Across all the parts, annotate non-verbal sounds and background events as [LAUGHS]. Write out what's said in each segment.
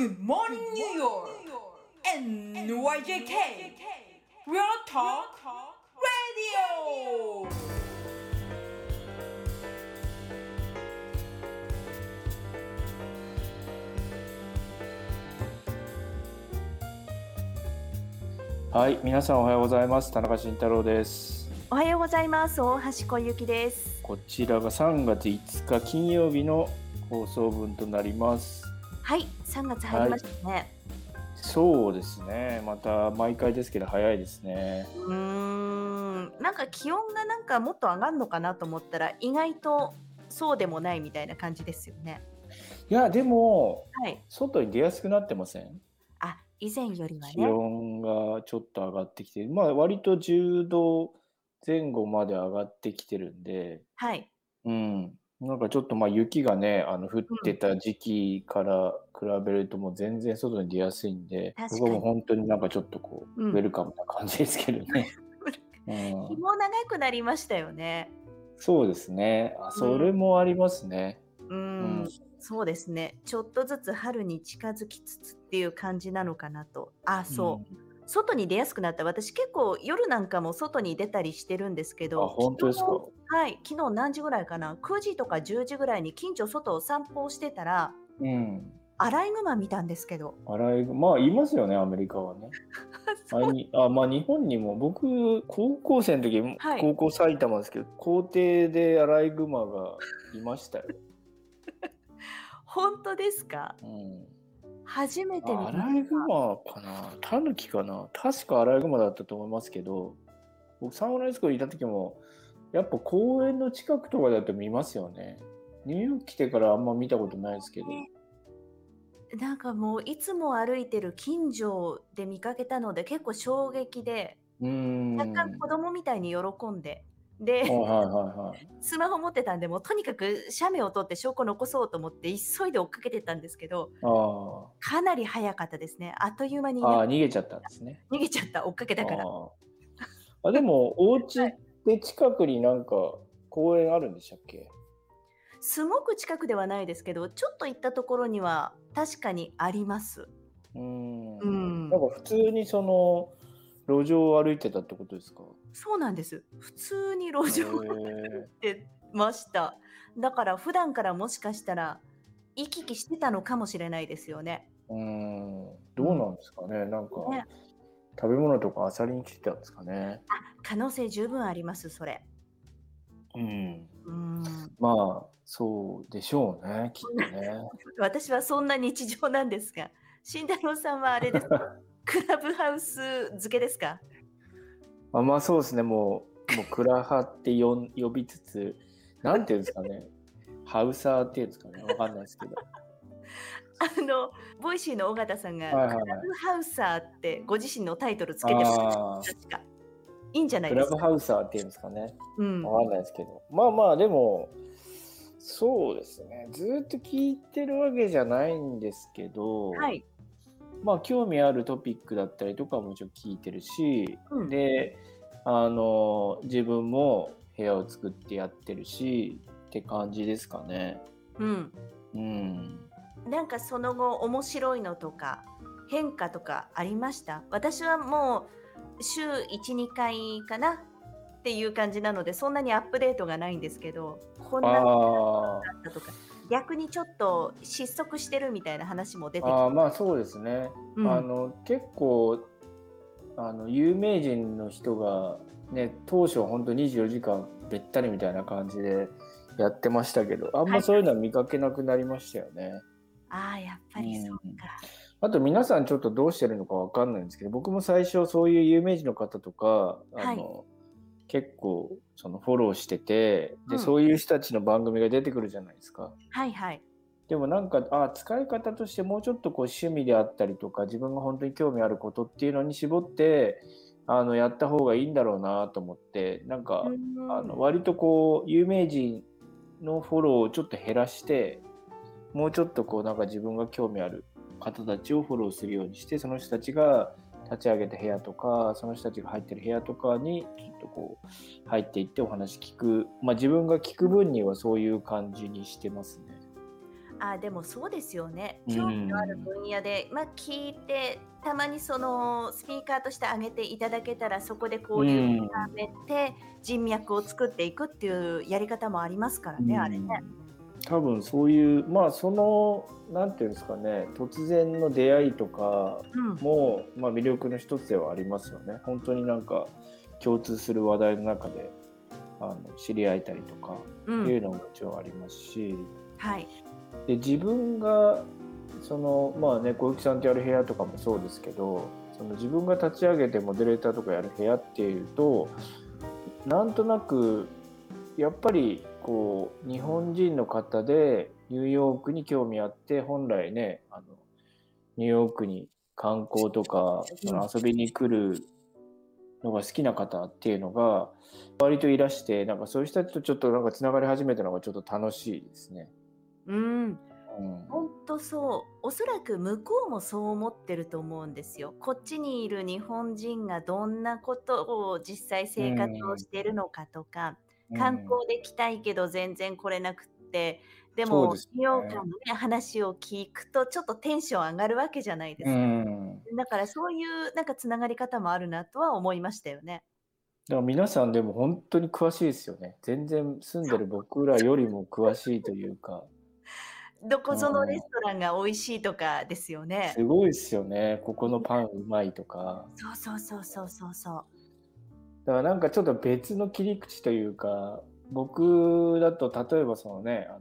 Good morning, New York! NYJK! Real Talk Radio! はい、皆さんおはようございます。田中慎太郎です。おはようございます。大橋小雪です。こちらが3月5日金曜日の放送分となります。はい、3月入りましたね。そうですね。また毎回ですけど早いですね。うーん、なんか気温がなんかもっと上がるのかなと思ったら意外とそうでもないみたいな感じですよね。いや、でも、はい。外に出やすくなってません？あ、以前よりは気ね。温がちょっと上がってきて、まあ割と10度前後まで上がってきてるんで、はい。うん。なんかちょっとまあ雪がね、あの降ってた時期から比べるともう全然外に出やすいんで、確かに僕も本当になんかちょっとこう、うんウェルカムな感じですけどね。うん、日も長くなりましたよね。そうですね。あ、それもありますね。うーうんん、そうですね。ちょっとずつ春に近づきつつっていう感じなのかなと。あ、そう。外に出やすくなった。私結構夜なんかも外に出たりしてるんですけうん。ど。あ、本当ですか？昨日はい、昨日何時ぐらいかな、9時とか10時ぐらいに近所外を散歩をしてたら、うん。アライグマ見たんですけど、アライグまあ、いますよね、アメリカはね。[LAUGHS] あにあまあ、日本にも、僕、高校生の時、はい高校埼玉ですけど、校庭でアライグマがいましたよ。[LAUGHS] 本当ですか？うん。初めて見アた。ライグマかな？タヌキかな？確かアライグマだったと思いますけど、僕、サンフランシスコにいた時も、やっぱ公園の近くとかだと見ますよね。ニューヨーク来てからあんま見たことないですけど。なんかもういつも歩いてる近所で見かけたので結構衝撃で。若干子供みたいに喜んで、で、はいはいはいはい。[LAUGHS] スマホ持ってたんで、もうとにかく写メを撮って証拠残そうと思って急いで追っかけてたんですけど、あかなり早かったですね。あっという間に逃げちゃったんですね。逃げちゃった、追っかけたから。あでも、お家って近くになんか公園あるんでしたっけ？すごく近くではないですけど、ちょっと行ったところには確かにあります。うーん。うんなんか普通にその、路上を歩いてたってことですか？そうなんです。普通に路上を歩へいてました。だから普段からもしかしたら行き来してたのかもしれないですよね。ーうーん。どうなんですかね？なんか、ね食べ物とか漁りに来てたんですかね可能性十分あります、それ。うん。うんまあ、そうでしょうね、きっとね。[LAUGHS] 私はそんな日常なんですが、慎太郎さんはあれですか？[LAUGHS] クラブハウス漬けですか？あまあそうですね、もう、もう、クラハって呼ん呼びつつ、なんていうんですかね、ハウサーっていうんですかね、わかんないですけど。あの、 Voicyの尾形さんが、はいはいはいクラブハウサーってご自身のタイトルつけてますあ確か。いいんじゃなクラブいですか？ハウサーっていうんですかね。うん、わかんないですけど。まあまあ、でも、そうですね。ずーっと聞いてるわけじゃないんですけど、はい。まあ、興味あるトピックだったりとかももちろん聞いてるし、うんで、あの、自分も部屋を作ってやってるし、って感じですかね。うん。うん。なんかその後面白いのとか変化とかありました？私はもう週12回かな？っていう感じなのでそんなにアップデートがないんですけどこんなのあだったとか逆にちょっと失速してるみたいな話も出てきあまあそうですね。うん。あの結構あの有名人の人がね当初は本当24時間べったりみたいな感じでやってましたけどあんまそういうのは見かけなくなりましたよね。ああやっぱりそうか、あと皆さんちょっとどうしてるのかわかんないんですけど僕も最初そういう有名人の方とかあの、結構そのフォローしててで、うん。そういう人たちの番組が出てくるじゃないですか。はいはい。でもなんかあ使い方としてもうちょっとこう趣味であったりとか自分が本当に興味あることっていうのに絞ってあのやった方がいいんだろうなと思ってなんか、うん。あの割とこう有名人のフォローをちょっと減らしてもうちょっとこうなんか自分が興味ある方たちをフォローするようにしてその人たちが立ち上げた部屋とかその人たちが入ってる部屋とかにちょっとこう入っていってお話聞くまあ自分が聞く分にはそういう感じにしてますね。あでもそうですよねうん興味のある分野で、まあ、聞いてたまにそのスピーカーとして挙げていただけたらそこで交流を深めて人脈を作っていくっていうやり方もありますからね、あれね。多分そういうまあそのなんていうんですかね突然の出会いとかうん。も、まあ、魅力の一つではありますよね。本当になんか共通する話題の中であの知り合えたりとかうん。いうのももちろんありますし、はい。で自分がそのまあね小雪さんとやる部屋とかもそうですけどその自分が立ち上げてモデレーターとかやる部屋っていうとなんとなくやっぱりこう日本人の方でニューヨークに興味あって本来ねあのニューヨークに観光とかその遊びに来るのが好きな方っていうのが割といらしてなんかそういう人たちとちょっとなんかつながり始めたのがちょっと楽しいですね。うん。うん。本当そう。おそらく向こうもそう思ってると思うんですよ。こっちにいる日本人がどんなことを実際生活をしているのかとか、観光で来たいけど全然来れなくってでもそうですねニューヨークの、ね、話を聞くとちょっとテンション上がるわけじゃないですうか。ん、だからそういうなんかつながり方もあるなとは思いましたよね。だから皆さんでも本当に詳しいですよね。全然住んでる僕らよりも詳しいというか、どこぞのレストランが美味しいとかですよね。すごいですよね。ここのパンうまいとか。そうそうそうそうそうそう。だからなんかちょっと別の切り口というか、僕だと例えばそのね、あの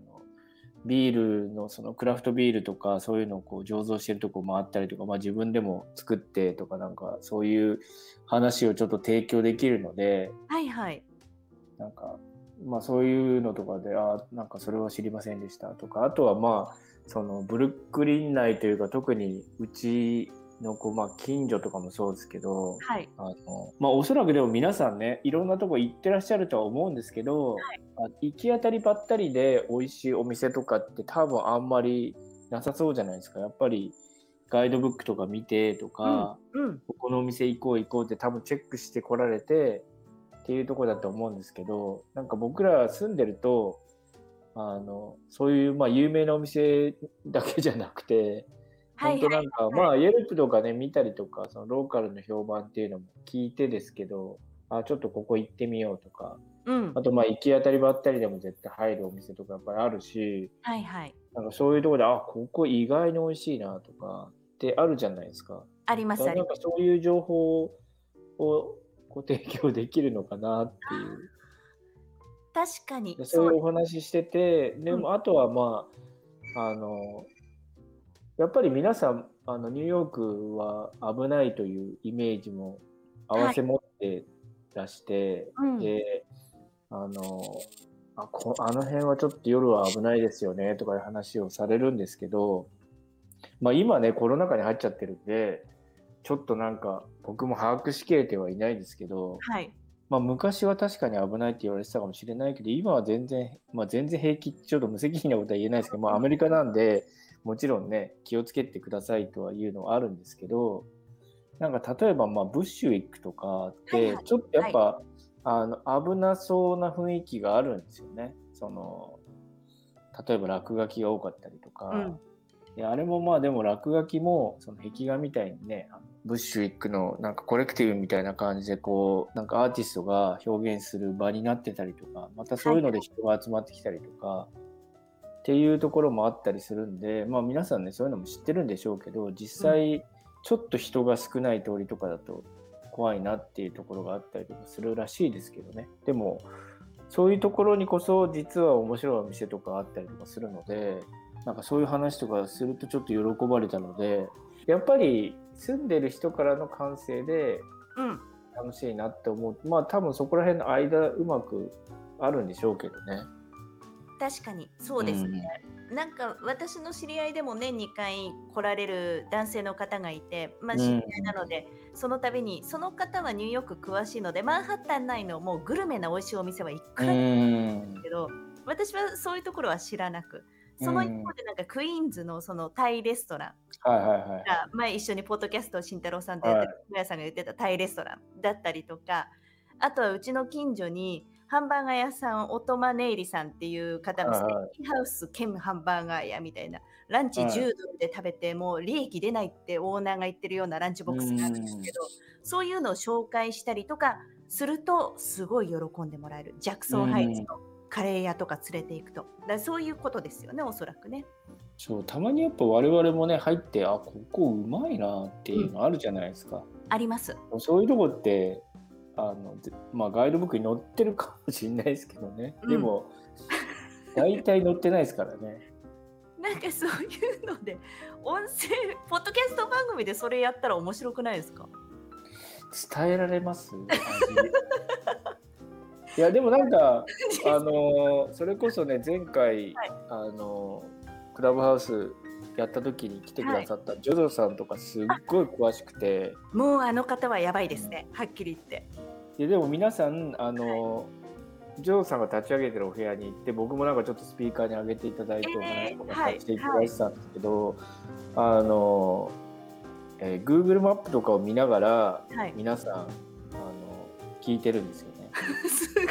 ビールのそのクラフトビールとかそういうのをこう醸造してるとこもあったりとか、まあ、自分でも作ってとかなんかそういう話をちょっと提供できるので、はいはい。なんか、まあそういうのとかで、あなんかそれは知りませんでしたとか、あとはまあ、そのブルックリン内というか、特にうちのこう、まあ近所とかもそうですけど、はい。あのまあおそらくでも皆さんね、いろんなとこ行ってらっしゃるとは思うんですけど、あ行き当たりばったりで美味しいお店とかって多分あんまりなさそうじゃないですか。やっぱりガイドブックとか見てとか、うん。ここのお店行こう行こうって多分チェックして来られてっていうところだと思うんですけどなんか僕ら住んでるとあのそういうまあ有名なお店だけじゃなくてはい本当なんか、まあ、イェルプとかね、見たりとか、そのローカルの評判っていうのも聞いてですけど、あ、ちょっとここ行ってみようとか、うんあ。と、まあ、行き当たりばったりでも絶対入るお店とかやっぱりあるし、はいはい。なんかそういうところで、あ、ここ意外に美味しいなとかってあるじゃないですか。ありますあります。だからなんかそういう情報をこう提供できるのかなっていう。確かにで。そういうお話ししてて、でもあとはまあ、あの、やっぱり皆さん、あのニューヨークは危ないというイメージも合わせ持ってらして、うんで、あの、あこあの辺はちょっと夜は危ないですよねとかいう話をされるんですけど、まあ今ね、コロナ禍に入っちゃってるんで、ちょっとなんか僕も把握しきれてはいないですけど、はい。まあ、昔は確かに危ないって言われてたかもしれないけど、今は全然、まあ、全然平気、ちょっと無責任なことは言えないですけど、まあ、アメリカなんで、もちろんね、気をつけてくださいとはいうのはあるんですけど、なんか例えば、まあ、ブッシュウィックとかっはいは、い。てちょっとやっぱ、あの危なそうな雰囲気があるんですよね。その例えば落書きが多かったりとか、うん。であれもまあでも落書きもその壁画みたいにねブッシュウィックのなんかコレクティブみたいな感じでこうなんかアーティストが表現する場になってたりとかまたそういうので人が集まってきたりとか、っていうところもあったりするんでまあ皆さんねそういうのも知ってるんでしょうけど実際ちょっと人が少ない通りとかだと怖いなっていうところがあったりとかするらしいですけどねでもそういうところにこそ実は面白いお店とかあったりとかするのでなんかそういう話とかするとちょっと喜ばれたのでやっぱり住んでる人からの感性でうん。楽しいなって思うまあ多分そこら辺の間うまくあるんでしょうけどね。確かにそうですね。なんか私の知り合いでも年2回来られる男性の方がいて、まあ、うん知り合いなので、その度にその方はニューヨーク詳しいのでマンハッタン内のもうグルメな美味しいお店はいくうらでもんけど、私はそういうところは知らなくその一方でなんかクイーンズのそのタイレストラン。が前一緒にポッドキャストを慎太郎さんとやってる小屋さんが言ってたタイレストランだったりとかあとはうちの近所にハンバーガー屋さん、オトマネイリさんっていう方のステーキハウス兼ハンバーガー屋みたいな、ランチはい10ドルで食べて、もう利益出ないってオーナーが言ってるようなランチボックスがあるんですけど、そういうのを紹介したりとかすると、すごい喜んでもらえる。ジャクソンハイツのカレー屋とか連れて行くと。だそういうことですよね、おそらくね。そうたまにやっぱ我々もね入ってあここうまいなっていうのあるじゃないですか、あります。そういうとこってあのぜまあガイドブックに載ってるかもしれないですけどね、うん。でも大体載ってないですからね。なんかそういうので、音声、ポッドキャスト番組でそれやったら面白くないですか？伝えられますいやでもなんか [LAUGHS] あのそれこそね前回、はい。あのクラブハウスやった時に来てくださったジョジョさんとかすっごい詳しくて、もうあの方はやばいですね、はっきり言って。ででも皆さんあの、ジョーさんが立ち上げてるお部屋に行って僕もなんかちょっとスピーカーに上げていただいてお話とかさせていただいてたんですけど、あの、えー Google マップとかを見ながらはい。皆さんあの聞いてるんですよね。[LAUGHS] すごい。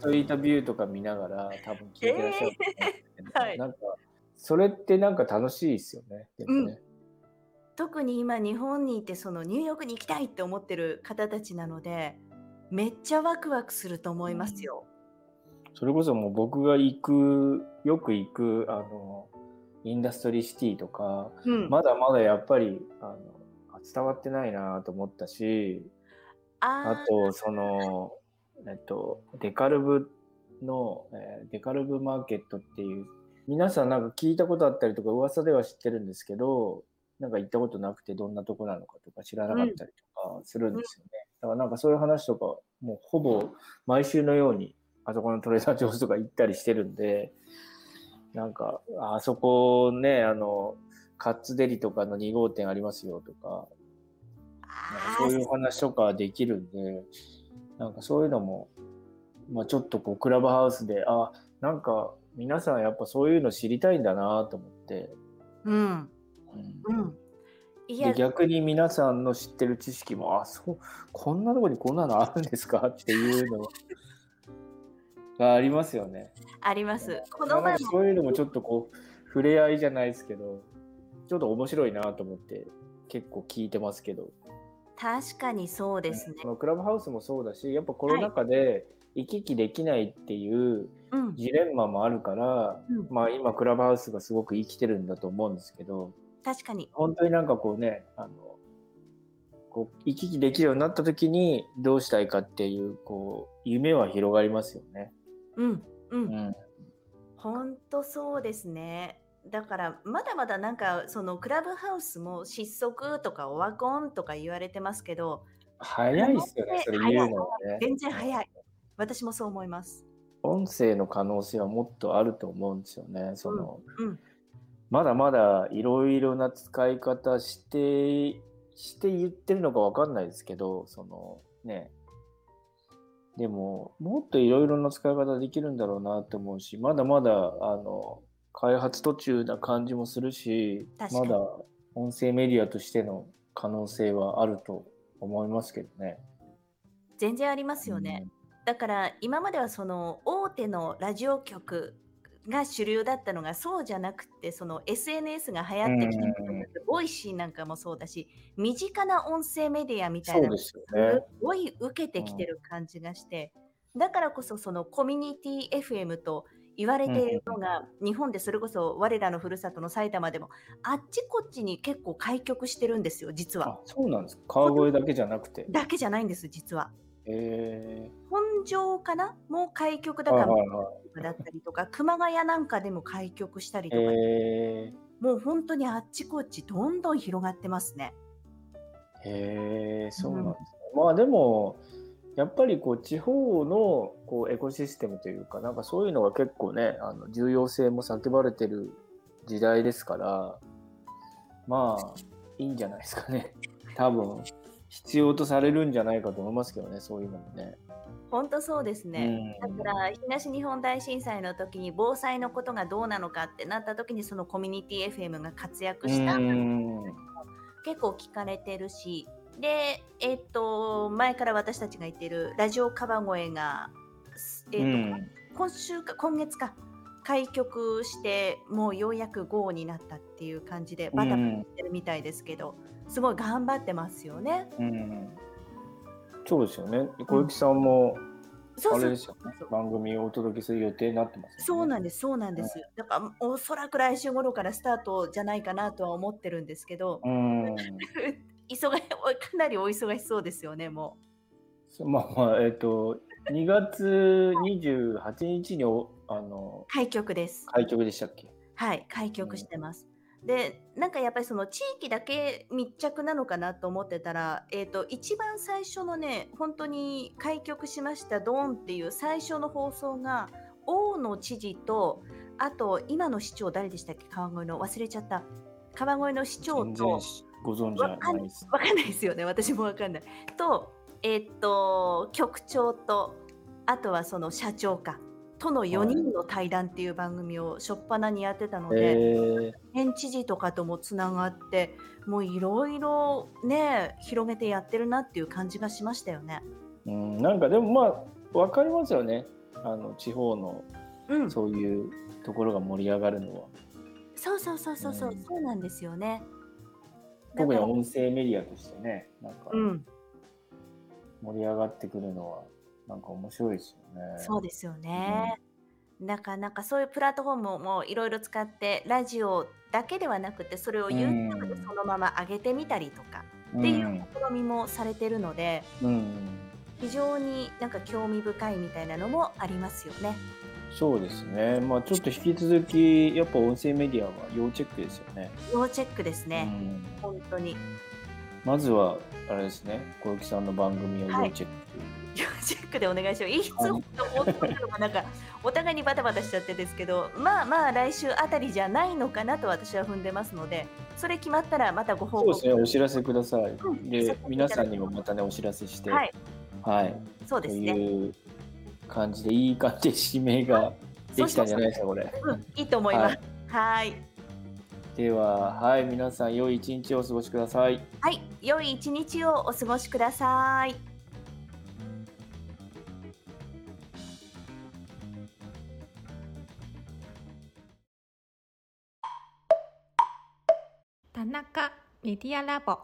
ツイートビューとか見ながら多分聞いてらっしゃると思うんですけど、えーはいなんかそれってなんか楽しいですよね。でもね特に今日本にいてそのニューヨークに行きたいって思ってる方たちなのでめっちゃワクワクすると思いますよ。それこそもう僕が行くよく行くあのインダストリーシティとかうん、まだまだやっぱりあのあ伝わってないなと思ったしああとその、えっと、デカルブの、えーデカルブマーケットっていう皆さんなんか聞いたことあったりとか噂では知ってるんですけどなんか行ったことなくてどんなとこなのかとか知らなかったりとかするんですよね、だからなんかそういう話とかもうほぼ毎週のようにあそこのトレーダー上手とか行ったりしてるんでなんかあそこねあのカッツデリとかの2号店ありますよとかあそういうお話とかできるんで、なんかそういうのも、まあ、ちょっとこうクラブハウスで、あ、なんか皆さんやっぱそういうの知りたいんだなと思って、うんうんうん。いやで逆に皆さんの知ってる知識も、あ、そう、こんなとこにこんなのあるんですかっていうの [LAUGHS] がありますよね。あります。この前もそういうのもちょっとこう、触れ合いじゃないですけど、ちょっと面白いなと思って結構聞いてますけど。確かにそうですね。クラブハウスもそうだしやっぱコロナ禍で行き来できないっていううんジレンマもあるから、うんまあ今クラブハウスがすごく生きてるんだと思うんですけど確かに。本当になんかこうねあのこう行き来できるようになった時にどうしたいかっていうこう夢は広がりますよね。うんう。うんん、本当そうですね。だからまだまだなんかそのクラブハウスも失速とかオワコンとか言われてますけど早いっすよねそれ言うのね。全然早い。私もそう思います。音声の可能性はもっとあると思うんですよね。そのうんまだまだいろいろな使い方してして言ってるのかわかんないですけど、そのね。でも、もっといろいろな使い方できるんだろうなって思うし、まだまだあの開発途中な感じもするし、まだ音声メディアとしての可能性はあると思いますけどね。全然ありますよね。だから今まではその大手のラジオ局が主流だったのがそうじゃなくてその SNS が流行ってきて Voicyなんかもそうだし身近な音声メディアみたいなす。ごい受けてきてる感じがしてだからこそそのコミュニティ FM と言われているのが日本でそれこそ我らのふるさとの埼玉でもあっちこっちに結構開局してるんですよ実はあ、そうなんですか。川越だけじゃなくて。だけじゃないんです実はえ本庄かな？もう開局ー、だから。だったりとか [LAUGHS] 熊谷なんかでも開局したりとか、えーもう本当にあっちこっちどんどん広がってますね。へえ、そうなんですね。まあでも、やっぱりこう地方のこうエコシステムというか、なんかそういうのが結構ね、あの重要性も叫ばれてる時代ですから、まあいいんじゃないですかね。多分必要とされるんじゃないかと思いますけどね、そういうのもね。本当そうですね。うん。だから東日本大震災の時に防災のことがどうなのかってなった時にそのコミュニティ FM が活躍した。うん。結構聞かれてるし。でえっと前から私たちが言ってるラジオカバ声がえーとうん。今週か今月か開局してもうようやく GO になったっていう感じでバタバタしてるみたいですけど、すごい頑張ってますよね。うん。そうですよね。小雪さんもそうそう。あれですよね。番組をお届けする予定になってますよね。そうなんです、そうなんです。だからおそらく来週頃からスタートじゃないかなとは思ってるんですけど、うん。[LAUGHS] 忙かなりお忙しそうですよね、もそうまあまあえっ、と2月28日におあのう。開局です。開局でしたっけ？はい、開局してます。で、なんかやっぱりその地域だけ密着なのかなと思ってたら、えっ、と、一番最初のね、本当に開局しました、ドーンっていう最初の放送が、大野知事と、あと、今の市長誰でしたっけ？川越の、忘れちゃった。川越の市長全と然、ご存知はないです。わかんないですよね、私もわかんない。と、えっと、局長と、あとはその社長か、との4人の対談っていう番組を初っ端にやってたので、えー。県知事とかともつながって、もういろいろね、広げてやってるなっていう感じがしましたよね。うん、なんかでもまあ分かりますよね。あの地方のうん、そういうところが盛り上がるのは。そうそうそうそうそう、うん。そうなんですよね。特に音声メディアとしてねなんかうん、盛り上がってくるのはなんか面白いですよね。そうですよね。だからなんかそういうプラットフォームもいろいろ使ってラジオだけではなくてそれをうん YouTube でそのまま上げてみたりとかうんっていう試みもされてるのでうん、非常になんか興味深いみたいなのもありますよね。そうですね。まあちょっと引き続きやっぱ音声メディアは要チェックですよね。要チェックですね、うん、本当に。まずはあれですね小雪さんの番組を要チェック。要チェックでお願いします。いつ本当放送するのかなんかお互いにバタバタしちゃってですけど、まあまあ来週あたりじゃないのかなと私は踏んでますので、それ決まったらまたご報告。そうですね、お知らせください。うんで、皆さんにもまたね、お知らせして、はい、はい、とそうですね。いう感じで、いい感じで指名ができたんじゃないですか、これ。うん、いいと思います。はい。では、はい、皆さん、良い一日をお過ごしください。はい、良い一日をお過ごしください。田中メディアラボ